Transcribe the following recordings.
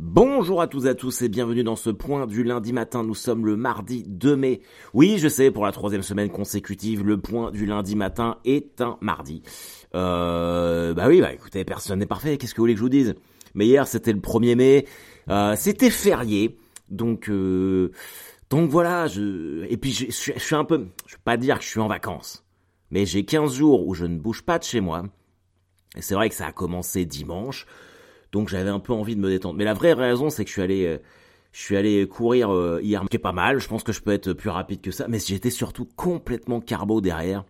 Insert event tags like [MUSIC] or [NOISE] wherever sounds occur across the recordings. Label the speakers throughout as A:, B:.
A: Bonjour à tous et à tous et bienvenue dans ce point du lundi matin. Nous sommes le mardi 2 mai. Oui, je sais, pour la troisième semaine consécutive, le point du lundi matin est un mardi. Euh, bah oui, bah écoutez, personne n'est parfait. Qu'est-ce que vous voulez que je vous dise? Mais hier, c'était le 1er mai. Euh, c'était férié. Donc, euh, donc voilà. Je... Et puis, je, suis un peu... Je vais pas dire que je suis en vacances. Mais j'ai 15 jours où je ne bouge pas de chez moi. Et c'est vrai que ça a commencé dimanche. Donc j'avais un peu envie de me détendre. Mais la vraie raison, c'est que je suis allé, euh, je suis allé courir euh, hier, qui est pas mal. Je pense que je peux être plus rapide que ça, mais j'étais surtout complètement carbo derrière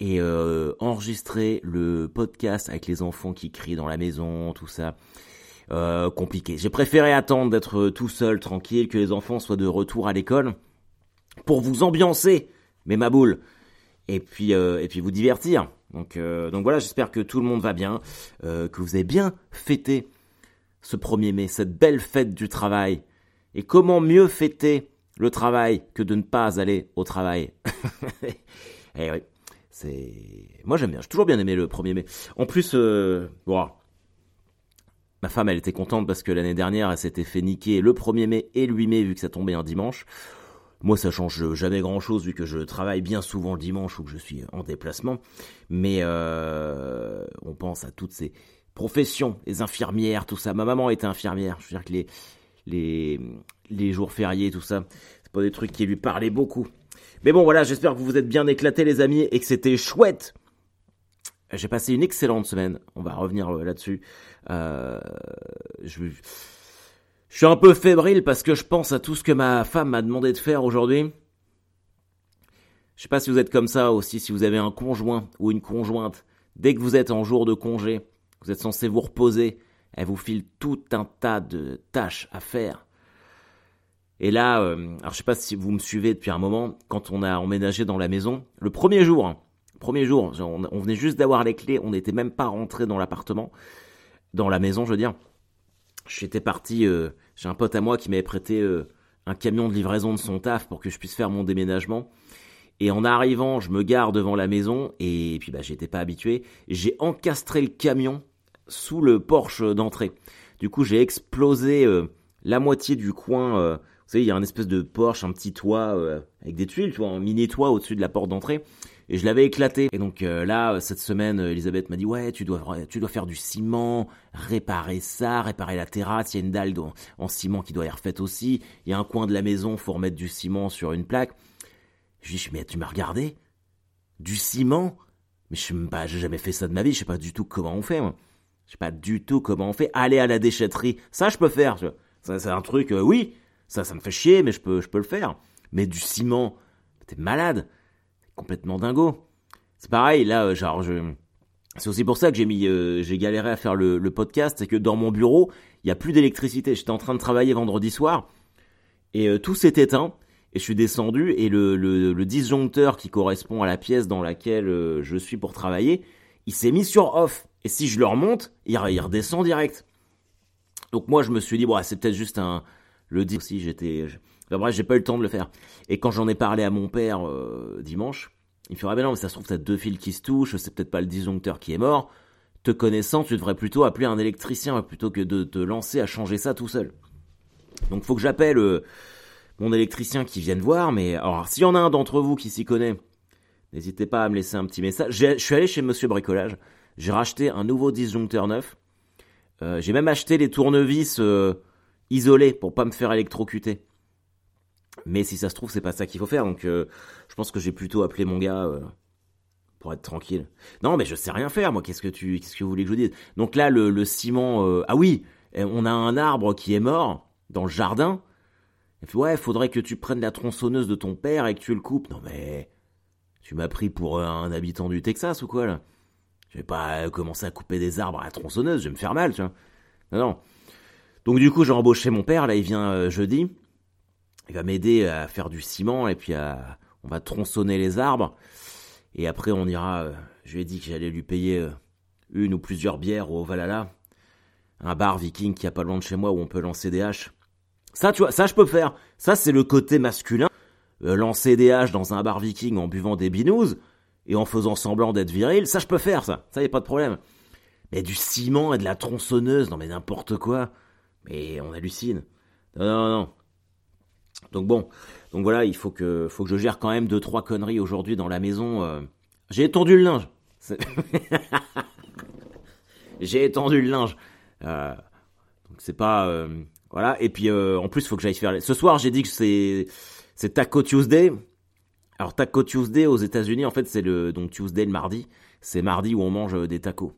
A: et euh, enregistrer le podcast avec les enfants qui crient dans la maison, tout ça. Euh, compliqué. J'ai préféré attendre d'être tout seul, tranquille, que les enfants soient de retour à l'école pour vous ambiancer, mais ma boule, et puis euh, et puis vous divertir. Donc, euh, donc voilà, j'espère que tout le monde va bien, euh, que vous avez bien fêté ce 1er mai, cette belle fête du travail. Et comment mieux fêter le travail que de ne pas aller au travail [LAUGHS] Eh oui, c'est... Moi j'aime bien, j'ai toujours bien aimé le 1er mai. En plus, euh, ma femme elle était contente parce que l'année dernière elle s'était fait niquer le 1er mai et le 8 mai vu que ça tombait un dimanche. Moi, ça change jamais grand chose vu que je travaille bien souvent le dimanche ou que je suis en déplacement. Mais euh, on pense à toutes ces professions, les infirmières, tout ça. Ma maman était infirmière. Je veux dire que les, les, jours fériés, tout ça, c'est pas des trucs qui lui parlaient beaucoup. Mais bon, voilà, j'espère que vous vous êtes bien éclatés, les amis, et que c'était chouette. J'ai passé une excellente semaine. On va revenir là-dessus. Euh, je je suis un peu fébrile parce que je pense à tout ce que ma femme m'a demandé de faire aujourd'hui. Je sais pas si vous êtes comme ça aussi, si vous avez un conjoint ou une conjointe. Dès que vous êtes en jour de congé, vous êtes censé vous reposer, elle vous file tout un tas de tâches à faire. Et là, euh, alors je sais pas si vous me suivez depuis un moment, quand on a emménagé dans la maison, le premier jour, hein, premier jour, on, on venait juste d'avoir les clés, on n'était même pas rentré dans l'appartement, dans la maison, je veux dire. J'étais parti, euh, j'ai un pote à moi qui m'avait prêté euh, un camion de livraison de son taf pour que je puisse faire mon déménagement. Et en arrivant, je me gare devant la maison et puis bah j'étais pas habitué. J'ai encastré le camion sous le porche d'entrée. Du coup, j'ai explosé euh, la moitié du coin. Vous savez, il y a un espèce de porche, un petit toit avec des tuiles, tu vois, un mini toit au-dessus de la porte d'entrée. Et je l'avais éclaté. Et donc euh, là, cette semaine, Elisabeth m'a dit ouais, tu dois, tu dois faire du ciment, réparer ça, réparer la terrasse. Il y a une dalle en, en ciment qui doit être refaite aussi. Il y a un coin de la maison, faut remettre du ciment sur une plaque. Je dis mais tu m'as regardé? Du ciment? Mais je sais pas, j'ai jamais fait ça de ma vie. Je sais pas du tout comment on fait. Moi. Je sais pas du tout comment on fait. Aller à la déchetterie, ça je peux faire. Ça c'est un truc, euh, oui, ça ça me fait chier, mais je peux, je peux le faire. Mais du ciment, t'es malade complètement dingo. C'est pareil, là, genre, je... c'est aussi pour ça que j'ai mis, euh, j'ai galéré à faire le, podcast, c'est que dans mon bureau, il y a plus d'électricité. J'étais en train de travailler vendredi soir et euh, tout s'est éteint. Et je suis descendu et le, disjoncteur qui correspond à la pièce dans laquelle euh, je suis pour travailler, il s'est mis sur off. Et si je le remonte, il, redescend direct. Donc moi je me suis dit bon c'est peut-être juste un le dit aussi j'étais Enfin, bref, j'ai pas eu le temps de le faire. Et quand j'en ai parlé à mon père euh, dimanche, il me fait ah ben non, mais ça se trouve t'as deux fils qui se touchent, c'est peut-être pas le disjoncteur qui est mort. Te connaissant, tu devrais plutôt appeler un électricien plutôt que de te lancer à changer ça tout seul. Donc faut que j'appelle euh, mon électricien qui vienne voir. Mais alors s'il y en a un d'entre vous qui s'y connaît, n'hésitez pas à me laisser un petit message. Je suis allé chez Monsieur Bricolage, j'ai racheté un nouveau disjoncteur neuf. Euh, j'ai même acheté les tournevis euh, isolés pour pas me faire électrocuter. Mais si ça se trouve, c'est pas ça qu'il faut faire. Donc, euh, je pense que j'ai plutôt appelé mon gars euh, pour être tranquille. Non, mais je sais rien faire, moi. Qu'est-ce que tu, qu'est-ce que vous voulez que je dise? Donc là, le, le ciment. Euh, ah oui, on a un arbre qui est mort dans le jardin. Il fait, ouais, faudrait que tu prennes la tronçonneuse de ton père et que tu le coupes. Non mais, tu m'as pris pour un habitant du Texas ou quoi là? Je vais pas commencer à couper des arbres à la tronçonneuse. Je vais me faire mal, tu vois. Non, non. Donc du coup, j'ai embauché mon père. Là, il vient jeudi il va m'aider à faire du ciment et puis à, on va tronçonner les arbres. Et après, on ira. Euh, je lui ai dit que j'allais lui payer euh, une ou plusieurs bières au Valhalla, un bar viking qui a pas loin de chez moi où on peut lancer des haches. Ça, tu vois, ça je peux faire. Ça, c'est le côté masculin. Euh, lancer des haches dans un bar viking en buvant des binous et en faisant semblant d'être viril, ça je peux faire, ça. Ça y a pas de problème. Mais du ciment et de la tronçonneuse, non mais n'importe quoi. Mais on hallucine. Non, non, non. Donc bon, donc voilà, il faut que, faut que je gère quand même deux trois conneries aujourd'hui dans la maison. euh. J'ai étendu le linge. [LAUGHS] J'ai étendu le linge. Euh, donc c'est pas, euh, voilà. Et puis en plus, faut que j'aille faire. Ce soir, j'ai dit que c'est, c'est Taco Tuesday. Alors Taco Tuesday aux États-Unis, en fait, c'est le donc Tuesday le mardi. C'est mardi où on mange des tacos.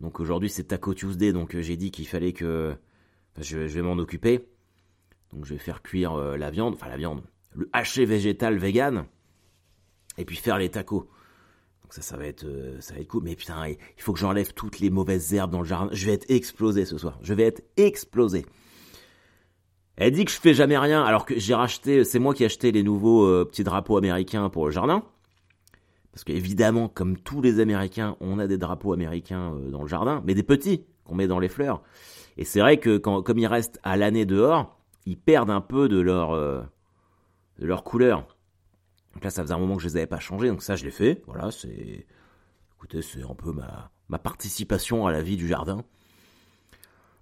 A: Donc aujourd'hui, c'est Taco Tuesday. Donc j'ai dit qu'il fallait que, je, je vais m'en occuper. Donc je vais faire cuire euh, la viande, enfin la viande, le haché végétal vegan, et puis faire les tacos. Donc ça, ça va être, euh, ça va être cool. Mais putain, il faut que j'enlève toutes les mauvaises herbes dans le jardin. Je vais être explosé ce soir. Je vais être explosé. Elle dit que je fais jamais rien, alors que j'ai racheté, c'est moi qui ai acheté les nouveaux euh, petits drapeaux américains pour le jardin. Parce qu'évidemment, comme tous les Américains, on a des drapeaux américains dans le jardin, mais des petits qu'on met dans les fleurs. Et c'est vrai que quand, comme ils restent à l'année dehors, ils perdent un peu de leur, euh, de leur couleur. Donc là, ça faisait un moment que je les avais pas changés, donc ça, je l'ai fait. Voilà, c'est, écoutez, c'est un peu ma, ma participation à la vie du jardin.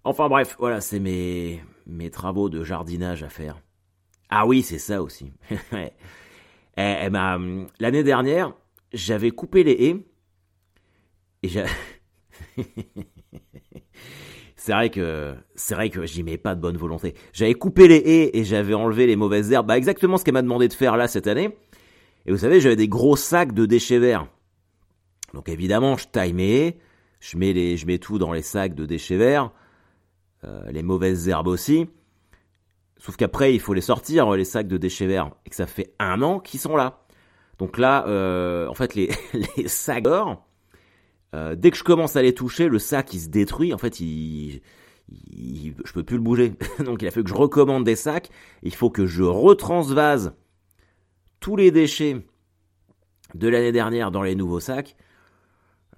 A: Enfin bref, voilà, c'est mes, mes travaux de jardinage à faire. Ah oui, c'est ça aussi. [LAUGHS] Ouais. Elle- elle m'a- L'année dernière, j'avais coupé les haies et. [LAUGHS] c'est vrai que c'est vrai que j'y mets pas de bonne volonté. J'avais coupé les haies et j'avais enlevé les mauvaises herbes. Bah exactement ce qu'elle m'a demandé de faire là cette année. Et vous savez, j'avais des gros sacs de déchets verts. Donc évidemment, je taille mes haies, je mets les, je mets tout dans les sacs de déchets verts, euh, les mauvaises herbes aussi. Sauf qu'après, il faut les sortir, les sacs de déchets verts, et que ça fait un an qu'ils sont là. Donc là, euh, en fait, les, [LAUGHS] les sacs d'or, euh, dès que je commence à les toucher, le sac il se détruit. En fait, il, il- je peux plus le bouger. [LAUGHS] Donc il a fallu que je recommande des sacs. Il faut que je retransvase tous les déchets de l'année dernière dans les nouveaux sacs.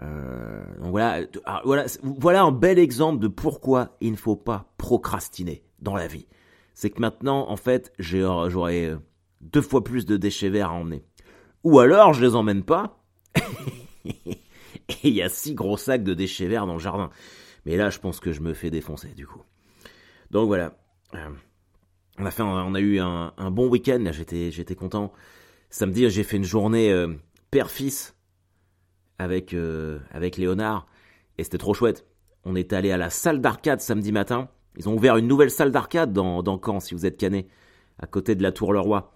A: Euh, donc voilà, ah, voilà, voilà un bel exemple de pourquoi il ne faut pas procrastiner dans la vie. C'est que maintenant, en fait, euh, deux fois plus de déchets verts à emmener. Ou alors, je les emmène pas. [LAUGHS] [LAUGHS] Et il y a six gros sacs de déchets verts dans le jardin. Mais là, je pense que je me fais défoncer, du coup. Donc voilà. Euh, on a fait, on a eu un, un bon week-end. Là, j'étais, j'étais content. Samedi, j'ai fait une journée euh, père-fils avec euh, avec Léonard et c'était trop chouette. On est allé à la salle d'arcade samedi matin. Ils ont ouvert une nouvelle salle d'arcade dans, dans Caen, si vous êtes canet, à côté de la Tour Leroy.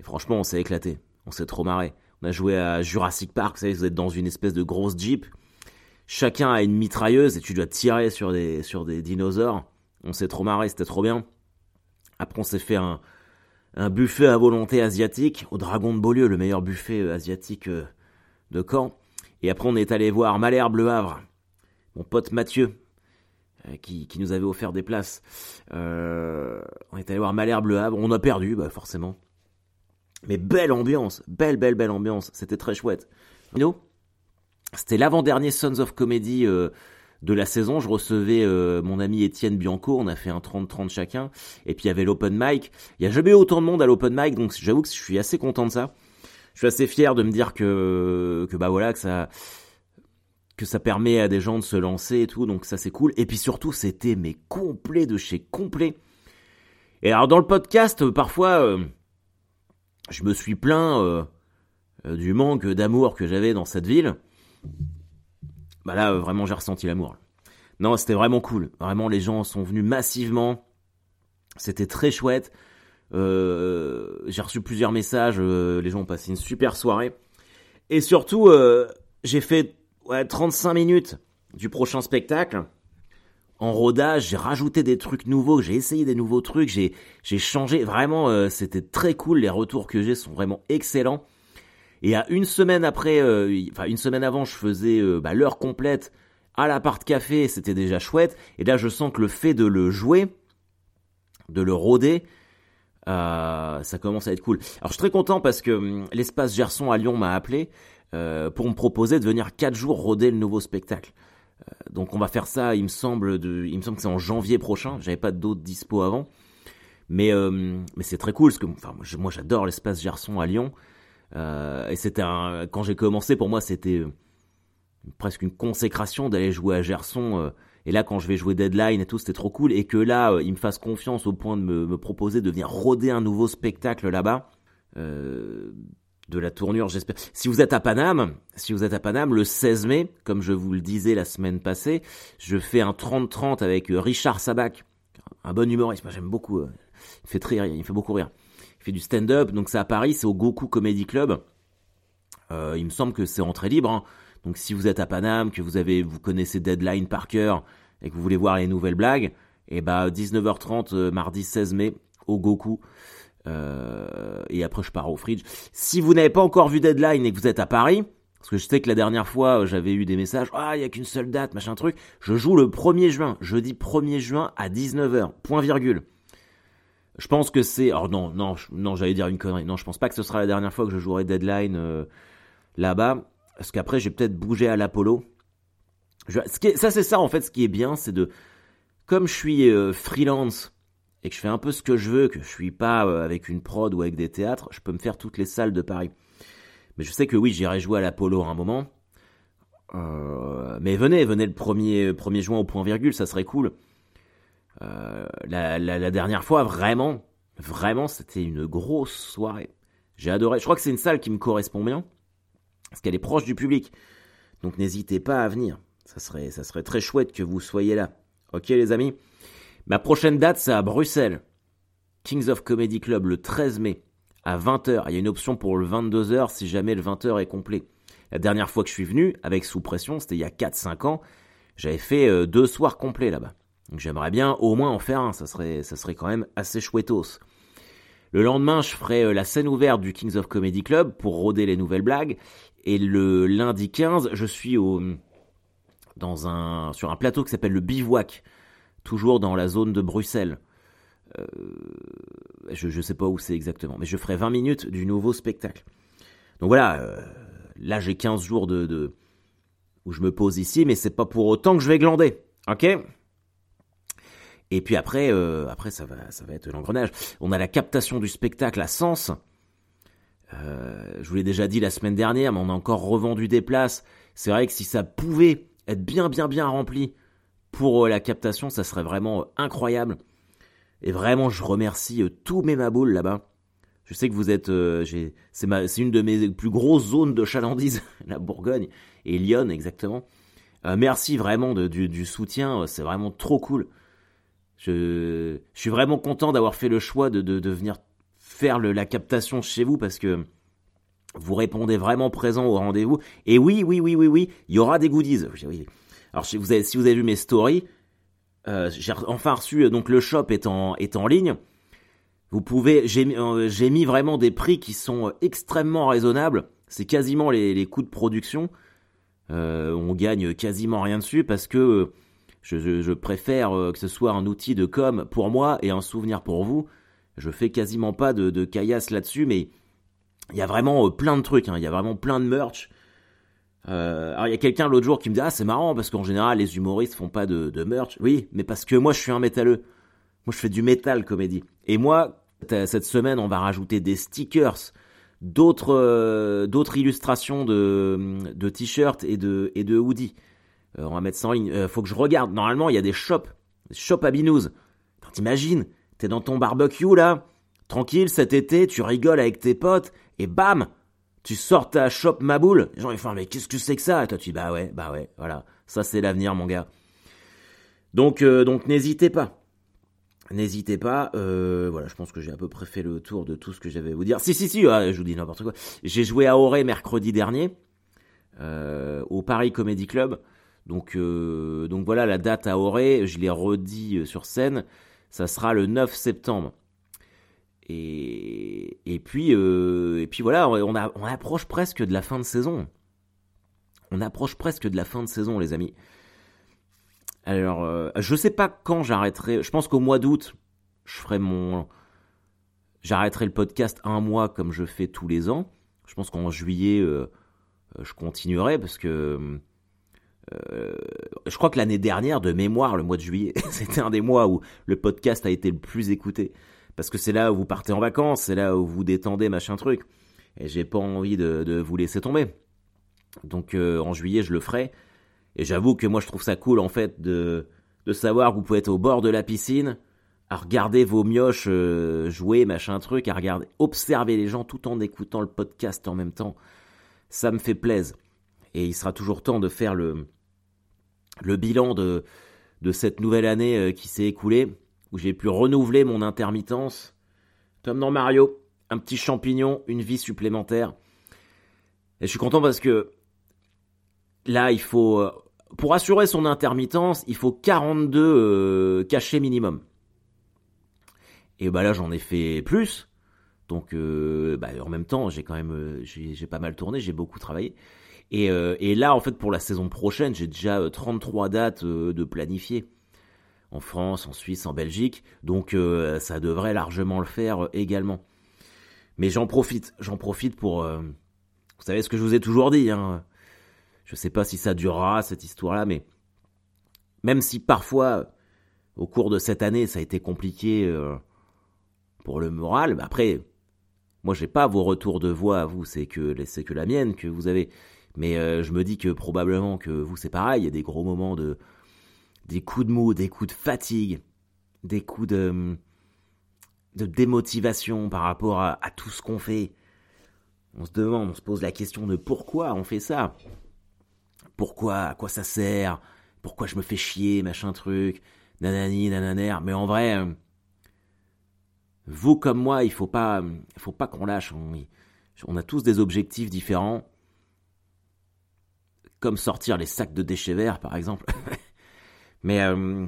A: Et franchement, on s'est éclaté. On s'est trop marré. On a joué à Jurassic Park, vous savez, vous êtes dans une espèce de grosse Jeep. Chacun a une mitrailleuse et tu dois tirer sur des, dinosaures. On s'est trop marré, c'était trop bien. Après, on s'est fait un, buffet à volonté asiatique au Dragon de Beaulieu, le meilleur buffet euh, asiatique euh, de Caen. Et après, on est allé voir Malherbe Le Havre, mon pote Mathieu, euh, qui, nous avait offert des places. On est allé voir Malherbe Le Havre, on a perdu, bah, forcément. Mais belle ambiance, belle, belle, belle ambiance, c'était très chouette. C'était l'avant-dernier Sons of Comedy euh, de la saison. Je recevais euh, mon ami Étienne Bianco, on a fait un 30-30 chacun. Et puis il y avait l'open mic. Il n'y a jamais eu autant de monde à l'open mic, donc j'avoue que je suis assez content de ça. Je suis assez fier de me dire que, que bah voilà, que ça, que ça permet à des gens de se lancer et tout, donc ça c'est cool. Et puis surtout, c'était mais complet de chez complet. Et alors dans le podcast, euh, parfois, je me suis plaint euh, euh, du manque d'amour que j'avais dans cette ville. Bah là, euh, vraiment, j'ai ressenti l'amour. Non, c'était vraiment cool. Vraiment, les gens sont venus massivement. C'était très chouette. J'ai reçu plusieurs messages. les gens ont passé une super soirée. Et surtout, j'ai fait ouais, 35 minutes du prochain spectacle. En rodage, j'ai rajouté des trucs nouveaux, j'ai essayé des nouveaux trucs, j'ai changé. Vraiment, euh, c'était très cool. Les retours que j'ai sont vraiment excellents. Et à une semaine après, euh, enfin une semaine avant, je faisais euh, bah, l'heure complète à l'appart café, c'était déjà chouette. Et là, je sens que le fait de le jouer, de le rôder, ça commence à être cool. Alors, je suis très content parce que hum, l'espace Gerson à Lyon m'a appelé pour me proposer de venir quatre jours rôder le nouveau spectacle. Donc, on va faire ça. Il me semble, il me semble que c'est en janvier prochain. J'avais pas d'autres dispo avant, mais euh, c'est très cool parce que moi, j'adore l'espace Gerson à Lyon. Euh, et c'était un, quand j'ai commencé, pour moi, c'était euh, presque une consécration d'aller jouer à Gerson. Et là, quand je vais jouer Deadline et tout, c'était trop cool. Et que là, euh, il me fasse confiance au point de me, proposer de venir roder un nouveau spectacle là-bas. Euh, de la tournure, j'espère. Si vous êtes à Paname, si vous êtes à Paname, le 16 mai, comme je vous le disais la semaine passée, je fais un 30-30 avec euh, Richard Sabac, un bon humoriste. Moi, j'aime beaucoup. il fait très rire, il fait beaucoup rire. Il fait du stand-up, donc c'est à Paris, c'est au Goku Comedy Club. il me semble que c'est entrée libre. Hein. Donc si vous êtes à Paname, que vous avez, vous connaissez Deadline par cœur et que vous voulez voir les nouvelles blagues, et eh bah 19h30 euh, mardi 16 mai au Goku. Euh, et après je pars au Fridge. Si vous n'avez pas encore vu Deadline et que vous êtes à Paris, parce que je sais que la dernière fois euh, j'avais eu des messages, ah il y a qu'une seule date, machin truc. Je joue le 1er juin, jeudi 1er juin à 19h, point virgule. Je pense que c'est, alors non non non j'allais dire une connerie, non je pense pas que ce sera la dernière fois que je jouerai Deadline là-bas. Parce qu'après, j'ai peut-être bougé à l'Apollo. Ça, c'est ça, en fait, ce qui est bien, c'est de... Comme je suis euh, freelance et que je fais un peu ce que je veux, que je suis pas euh, avec une prod ou avec des théâtres, je peux me faire toutes les salles de Paris. Mais je sais que oui, j'irai jouer à l'Apollo à un moment. Euh, mais venez, venez le 1er, 1er juin au point virgule, ça serait cool. la, la, dernière fois, vraiment, vraiment, c'était une grosse soirée. J'ai adoré. Je crois que c'est une salle qui me correspond bien parce qu'elle est proche du public. Donc n'hésitez pas à venir. Ça serait, ça serait très chouette que vous soyez là. Ok les amis? Ma prochaine date c'est à Bruxelles. Kings of Comedy Club le 13 mai à 20h. Il y a une option pour le 22h si jamais le 20h est complet. La dernière fois que je suis venu avec Sous Pression, c'était il y a 4-5 ans, j'avais fait euh, deux soirs complets là-bas. Donc j'aimerais bien au moins en faire un, ça serait, ça serait quand même assez chouettos. Le lendemain, je ferai euh, la scène ouverte du Kings of Comedy Club pour rôder les nouvelles blagues. Et le lundi 15, je suis au, dans un, sur un plateau qui s'appelle le Bivouac, toujours dans la zone de Bruxelles. Euh, je ne sais pas où c'est exactement, mais je ferai 20 minutes du nouveau spectacle. Donc voilà, euh, là j'ai 15 jours de, de, où je me pose ici, mais c'est pas pour autant que je vais glander. Ok? Et puis après, euh, après ça va, ça va être l'engrenage. On a la captation du spectacle à Sens. Je vous l'ai déjà dit la semaine dernière, mais on a encore revendu des places. C'est vrai que si ça pouvait être bien, bien, bien rempli pour euh, la captation, ça serait vraiment euh, incroyable. Et vraiment, je remercie tous mes maboules là-bas. Je sais que vous êtes, c'est une de mes plus grosses zones de chalandise, [LAUGHS] la Bourgogne et Lyon exactement. merci vraiment du, soutien, c'est vraiment trop cool. Je, suis vraiment content d'avoir fait le choix de, de venir faire la captation chez vous parce que vous répondez vraiment présent au rendez-vous. Et oui, oui, oui, oui, oui, il y aura des goodies. Alors si vous avez, vu mes stories, euh, j'ai enfin reçu, donc le shop est en, est en ligne. Vous pouvez, j'ai euh, mis vraiment des prix qui sont extrêmement raisonnables. C'est quasiment les, coûts de production. Euh, on gagne quasiment rien dessus parce que je, préfère que ce soit un outil de com pour moi et un souvenir pour vous je fais quasiment pas de, caillasse là-dessus, mais il y a vraiment euh, plein de trucs, hein. il y a vraiment plein de merch. Euh, alors il y a quelqu'un l'autre jour qui me dit ah c'est marrant parce qu'en général les humoristes font pas de, de merch. Oui, mais parce que moi je suis un métalleux. Moi je fais du métal comédie. Et moi cette semaine on va rajouter des stickers, d'autres euh, d'autres illustrations de de t-shirts et de et de hoodies. on va mettre ça en ligne. faut que je regarde. Normalement il y a des shops, des shops à binous. T'imagines T'es dans ton barbecue là, tranquille cet été, tu rigoles avec tes potes, et bam Tu sors ta shop ma boule. Les gens font mais qu'est-ce que c'est que ça? Et toi tu dis bah ouais, bah ouais, voilà. Ça c'est l'avenir mon gars. Donc euh, donc n'hésitez pas. N'hésitez pas, euh, voilà, je pense que j'ai à peu près fait le tour de tout ce que j'avais à vous dire. Si, si, si, je vous dis n'importe quoi. J'ai joué à Auray mercredi dernier, euh, au Paris Comedy Club. Donc, donc voilà, la date à Auray, je l'ai redit sur scène ça sera le 9 septembre. Et, et puis euh, et puis voilà, on, approche presque de la fin de saison. On approche presque de la fin de saison, les amis. Alors, euh, je sais pas quand j'arrêterai. Je pense qu'au mois d'août, je ferai mon. J'arrêterai le podcast un mois comme je fais tous les ans. Je pense qu'en juillet, euh, je continuerai parce que euh, je crois que l'année dernière, de mémoire, le mois de juillet, [LAUGHS] c'était un des mois où le podcast a été le plus écouté. Parce que c'est là où vous partez en vacances, c'est là où vous détendez, machin truc. Et j'ai pas envie de, vous laisser tomber. Donc euh, en juillet, je le ferai. Et j'avoue que moi, je trouve ça cool, en fait, de de savoir que vous pouvez être au bord de la piscine, à regarder vos mioches euh, jouer, machin truc, à regarder, observer les gens tout en écoutant le podcast en même temps. Ça me fait plaisir. Et il sera toujours temps de faire le, le bilan de, de cette nouvelle année euh, qui s'est écoulée, où j'ai pu renouveler mon intermittence. Comme dans Mario, un petit champignon, une vie supplémentaire. Et je suis content parce que là, il faut, euh, pour assurer son intermittence, il faut 42 euh, cachets minimum. Et bah là, j'en ai fait plus. Donc, bah, en même temps, j'ai quand même, j'ai pas mal tourné, j'ai beaucoup travaillé. Euh, et, là, en fait, pour la saison prochaine, j'ai déjà 33 euh, dates euh, de planifier en France, en Suisse, en Belgique. Donc ça devrait largement le faire également. Mais j'en profite, j'en profite pour... vous savez ce que je vous ai toujours dit. Hein. Je sais pas si ça durera, cette histoire-là, mais même si parfois, au cours de cette année, ça a été compliqué pour le moral, bah après, moi j'ai pas vos retours de voix à vous, c'est que, c'est que la mienne que vous avez. Mais euh, je me dis que probablement que vous c'est pareil, il y a des gros moments de des coups de mou, des coups de fatigue, des coups de de démotivation par rapport à, tout ce qu'on fait. On se demande, on se pose la question de pourquoi on fait ça. Pourquoi, à quoi ça sert? Pourquoi je me fais chier, machin truc, nanani, nananer. Mais en vrai, vous comme moi, il faut pas, faut pas qu'on lâche. on a tous des objectifs différents comme sortir les sacs de déchets verts par exemple. [LAUGHS] Mais euh,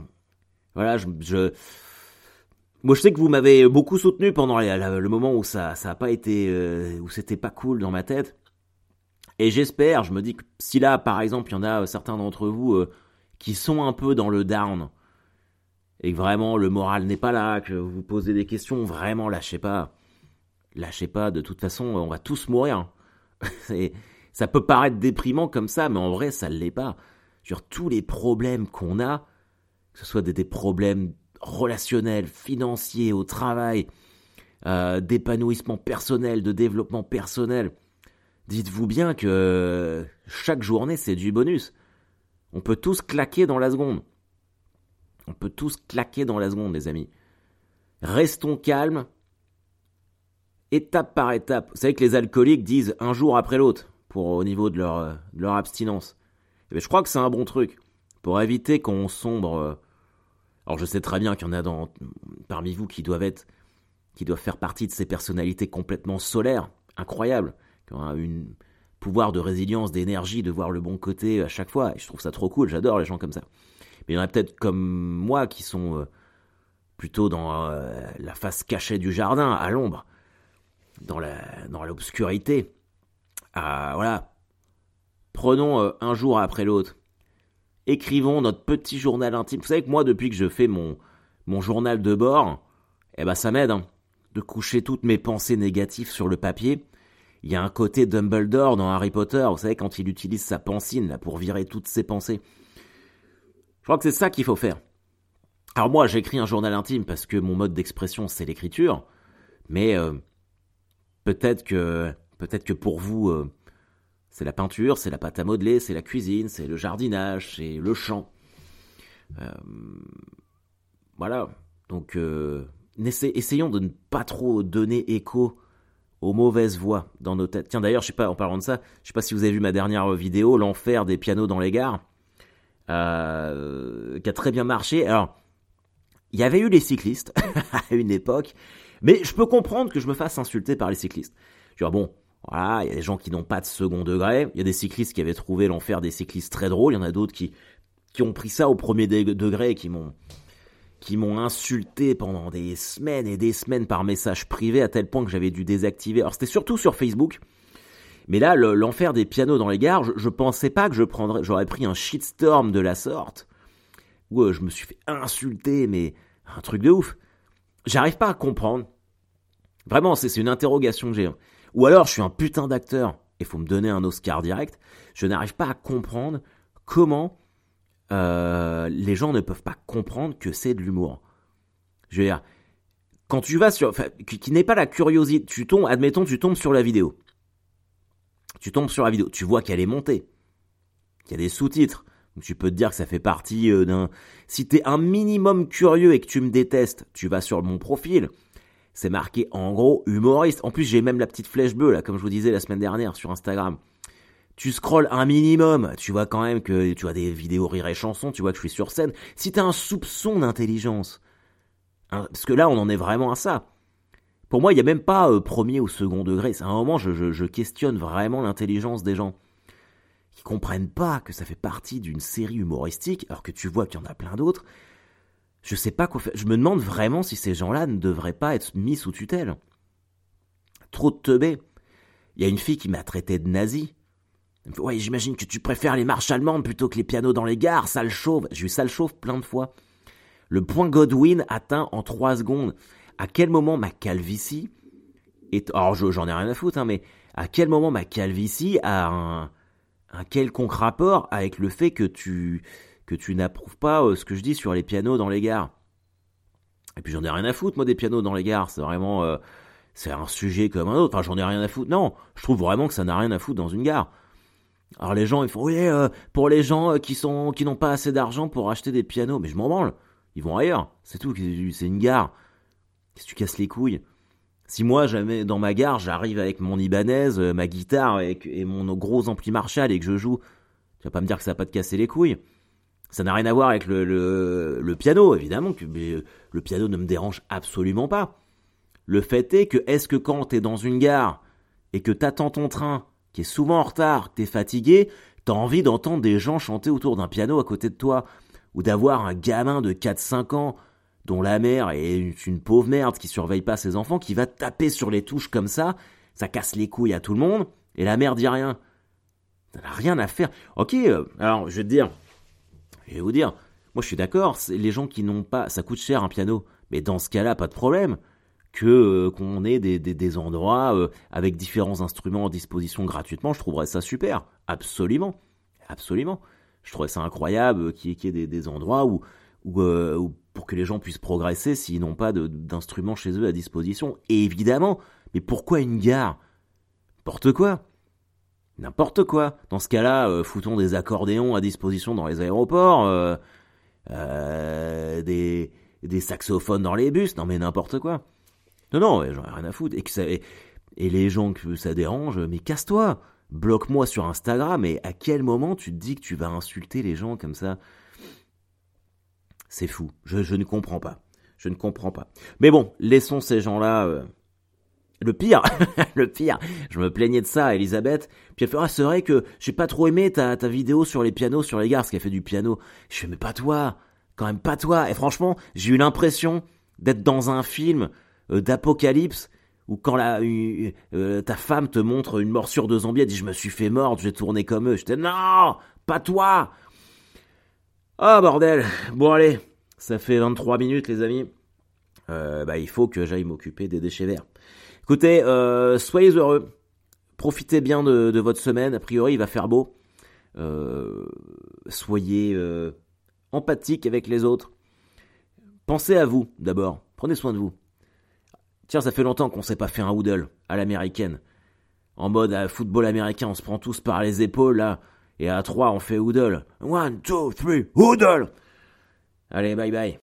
A: voilà, je, moi je sais que vous m'avez beaucoup soutenu pendant le moment où ça ça a pas été euh, où c'était pas cool dans ma tête. Et j'espère, je me dis que si là par exemple il y en a certains d'entre vous euh, qui sont un peu dans le down et que vraiment le moral n'est pas là, que vous posez des questions, vraiment lâchez pas. Lâchez pas, de toute façon, on va tous mourir. [LAUGHS] Ça peut paraître déprimant comme ça, mais en vrai, ça ne l'est pas. Sur tous les problèmes qu'on a, que ce soit des, problèmes relationnels, financiers, au travail, euh, d'épanouissement personnel, de développement personnel, dites-vous bien que chaque journée, c'est du bonus. On peut tous claquer dans la seconde. On peut tous claquer dans la seconde, les amis. Restons calmes, étape par étape. Vous savez que les alcooliques disent un jour après l'autre au niveau de leur abstinence. Et ben, je crois que c'est un bon truc pour éviter qu'on sombre. Euh, alors je sais très bien qu'il y en a dans, parmi vous qui doivent être, qui doivent faire partie de ces personnalités complètement solaires, incroyables, qui ont un pouvoir de résilience, d'énergie, de voir le bon côté à chaque fois. Et je trouve ça trop cool, j'adore les gens comme ça. Mais il y en a peut-être comme moi qui sont euh, plutôt dans euh, la face cachée du jardin, à l'ombre, dans la dans l'obscurité, voilà. Prenons euh, un jour après l'autre. Écrivons notre petit journal intime. Vous savez que moi, depuis que je fais mon, mon journal de bord, eh ben, ça m'aide, hein, de coucher toutes mes pensées négatives sur le papier. Il y a un côté Dumbledore dans Harry Potter, vous savez, quand il utilise sa pensine, pour virer toutes ses pensées. Je crois que c'est ça qu'il faut faire. Alors moi, j'écris un journal intime parce que mon mode d'expression, c'est l'écriture. Mais euh, peut-être que Peut-être que pour vous, euh, c'est la peinture, c'est la pâte à modeler, c'est la cuisine, c'est le jardinage, c'est le chant. Euh, voilà. Donc, euh, essayons de ne pas trop donner écho aux mauvaises voix dans nos têtes. Tiens, d'ailleurs, je sais pas, en parlant de ça, je sais pas si vous avez vu ma dernière vidéo, l'enfer des pianos dans les gares, qui a très bien marché. Alors, il y avait eu les cyclistes [LAUGHS] à une époque, mais je peux comprendre que je me fasse insulter par les cyclistes. Tu vois, bon, voilà, il y a des gens qui n'ont pas de second degré. Il y a des cyclistes qui avaient trouvé l'enfer des cyclistes très drôle. Il y en a d'autres qui, qui ont pris ça au premier degré et qui m'ont qui m'ont insulté pendant des semaines et des semaines par message privé à tel point que j'avais dû désactiver. Alors c'était surtout sur Facebook. Mais là, l'enfer des pianos dans les gares, je, je pensais pas que je prendrais, j'aurais pris un shitstorm de la sorte. Où euh, je me suis fait insulter, mais un truc de ouf. J'arrive pas à comprendre. Vraiment, c'est une interrogation que j'ai. Ou alors je suis un putain d'acteur et faut me donner un Oscar direct. Je n'arrive pas à comprendre comment euh, les gens ne peuvent pas comprendre que c'est de l'humour. Je veux dire, quand tu vas sur, qui, n'est pas la curiosité, tu tombes, admettons, tu tombes sur la vidéo. Tu tombes sur la vidéo, tu vois qu'elle est montée, qu'il y a des sous-titres. tu peux te dire que ça fait partie euh, d'un... Si t'es un minimum curieux et que tu me détestes, tu vas sur mon profil. C'est marqué en gros humoriste. En plus, j'ai même la petite flèche bleue, là, comme je vous disais la semaine dernière sur Instagram. Tu scrolles un minimum, tu vois quand même que tu as des vidéos rire et chansons, tu vois que je suis sur scène. Si t'as un soupçon d'intelligence, parce que là, on en est vraiment à ça. Pour moi, il n'y a même pas euh, premier ou second degré. C'est un moment, je, je, je questionne vraiment l'intelligence des gens qui comprennent pas que ça fait partie d'une série humoristique, alors que tu vois qu'il y en a plein d'autres. Je sais pas quoi faire. Je me demande vraiment si ces gens-là ne devraient pas être mis sous tutelle. Trop de teubés. Il y a une fille qui m'a traité de nazi. Ouais, j'imagine que tu préfères les marches allemandes plutôt que les pianos dans les gares, sale chauve. J'ai eu sale chauve plein de fois. Le point Godwin atteint en trois secondes. À quel moment ma calvitie est... Alors j'en ai rien à foutre, hein, mais à quel moment ma calvitie a un, un quelconque rapport avec le fait que tu que tu n'approuves pas euh, ce que je dis sur les pianos dans les gares. Et puis j'en ai rien à foutre moi des pianos dans les gares, c'est vraiment euh, c'est un sujet comme un autre. Enfin j'en ai rien à foutre. Non, je trouve vraiment que ça n'a rien à foutre dans une gare. Alors les gens ils font oui euh, pour les gens qui sont qui n'ont pas assez d'argent pour acheter des pianos, mais je m'en branle. Ils vont ailleurs, c'est tout. C'est une gare. Qu'est-ce que tu casses les couilles? Si moi, jamais dans ma gare, j'arrive avec mon euh, ma guitare et, et, mon gros ampli Marshall et que je joue, tu vas pas me dire que ça va pas te casser les couilles. Ça n'a rien à voir avec le, piano, évidemment, que le piano ne me dérange absolument pas. Le fait est que, est-ce que quand t'es dans une gare et que t'attends ton train, qui est souvent en retard, t'es fatigué, t'as envie d'entendre des gens chanter autour d'un piano à côté de toi, ou d'avoir un gamin de 4-5 ans dont la mère est une pauvre merde qui surveille pas ses enfants, qui va taper sur les touches comme ça, ça casse les couilles à tout le monde, et la mère dit rien. Ça n'a rien à faire. Ok, euh, alors je vais te dire, je vais vous dire, moi je suis d'accord, les gens qui n'ont pas, ça coûte cher un piano, mais dans ce cas-là, pas de problème que euh, qu'on ait des, endroits euh, avec différents instruments à disposition gratuitement, je trouverais ça super, absolument, absolument. Je trouverais ça incroyable qu'il y ait, des, des endroits où, pour que les gens puissent progresser s'ils n'ont pas d'instruments chez eux à disposition. Évidemment, mais pourquoi une gare? N'importe quoi. N'importe quoi. Dans ce cas-là, euh, foutons des accordéons à disposition dans les aéroports, euh, euh, des, saxophones dans les bus, non mais n'importe quoi. Non, non, j'en ai rien à foutre. Et, ça, et, les gens que ça dérange, mais casse-toi Bloque-moi sur Instagram, et à quel moment tu te dis que tu vas insulter les gens comme ça? C'est fou. Je, ne comprends pas. Je ne comprends pas. Mais bon, laissons ces gens-là. Le pire, [LAUGHS] le pire, je me plaignais de ça, Elisabeth. Puis elle fait, ah, c'est vrai que j'ai pas trop aimé ta, ta vidéo sur les pianos, sur les gars, parce qu'elle fait du piano. Je fais, mais pas toi, quand même pas toi. Et franchement, j'ai eu l'impression d'être dans un film euh, d'apocalypse où quand la, euh, ta femme te montre une morsure de zombie, elle dit, je me suis fait mordre, je vais tourner comme eux. J'étais, non, pas toi. Ah bordel Bon allez, ça fait 23 minutes les amis. Euh, bah, il faut que j'aille m'occuper des déchets verts. Écoutez, euh, soyez heureux. Profitez bien de, votre semaine. A priori, il va faire beau. Euh, soyez empathique avec les autres. Pensez à vous d'abord. Prenez soin de vous. Tiens, ça fait longtemps qu'on s'est pas fait un hoodle à l'américaine. En mode football américain, on se prend tous par les épaules là. Et à 3, on fait Hoodle. One, two, three, Hoodle Allez, bye bye.